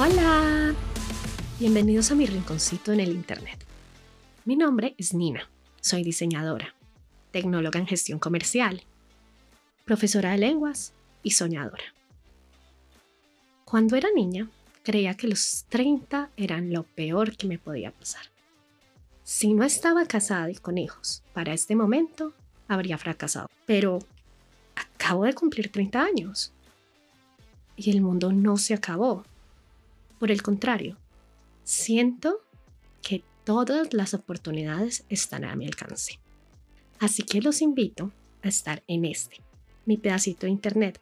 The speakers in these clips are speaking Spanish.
Hola, bienvenidos a mi rinconcito en el Internet. Mi nombre es Nina, soy diseñadora, tecnóloga en gestión comercial, profesora de lenguas y soñadora. Cuando era niña, creía que los 30 eran lo peor que me podía pasar. Si no estaba casada y con hijos para este momento, habría fracasado. Pero acabo de cumplir 30 años y el mundo no se acabó. Por el contrario, siento que todas las oportunidades están a mi alcance. Así que los invito a estar en este, mi pedacito de internet,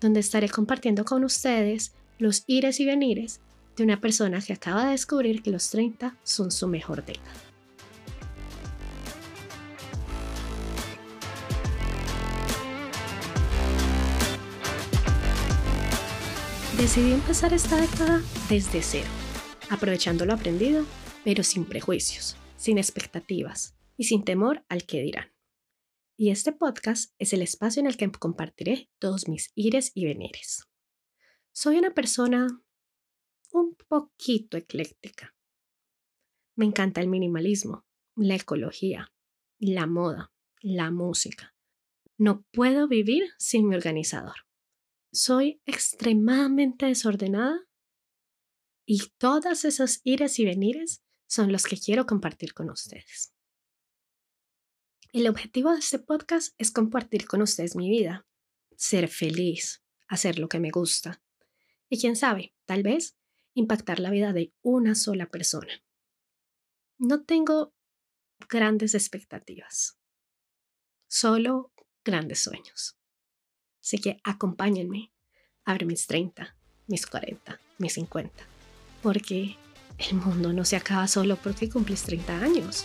donde estaré compartiendo con ustedes los ires y venires de una persona que acaba de descubrir que los 30 son su mejor década. Decidí empezar esta década desde cero, aprovechando lo aprendido, pero sin prejuicios, sin expectativas y sin temor al que dirán. Y este podcast es el espacio en el que compartiré todos mis ires y venires. Soy una persona un poquito ecléctica. Me encanta el minimalismo, la ecología, la moda, la música. No puedo vivir sin mi organizador soy extremadamente desordenada y todas esas ires y venires son los que quiero compartir con ustedes. El objetivo de este podcast es compartir con ustedes mi vida, ser feliz, hacer lo que me gusta y quién sabe, tal vez impactar la vida de una sola persona. No tengo grandes expectativas, solo grandes sueños. Así que acompáñenme a ver mis 30, mis 40, mis 50. Porque el mundo no se acaba solo porque cumples 30 años.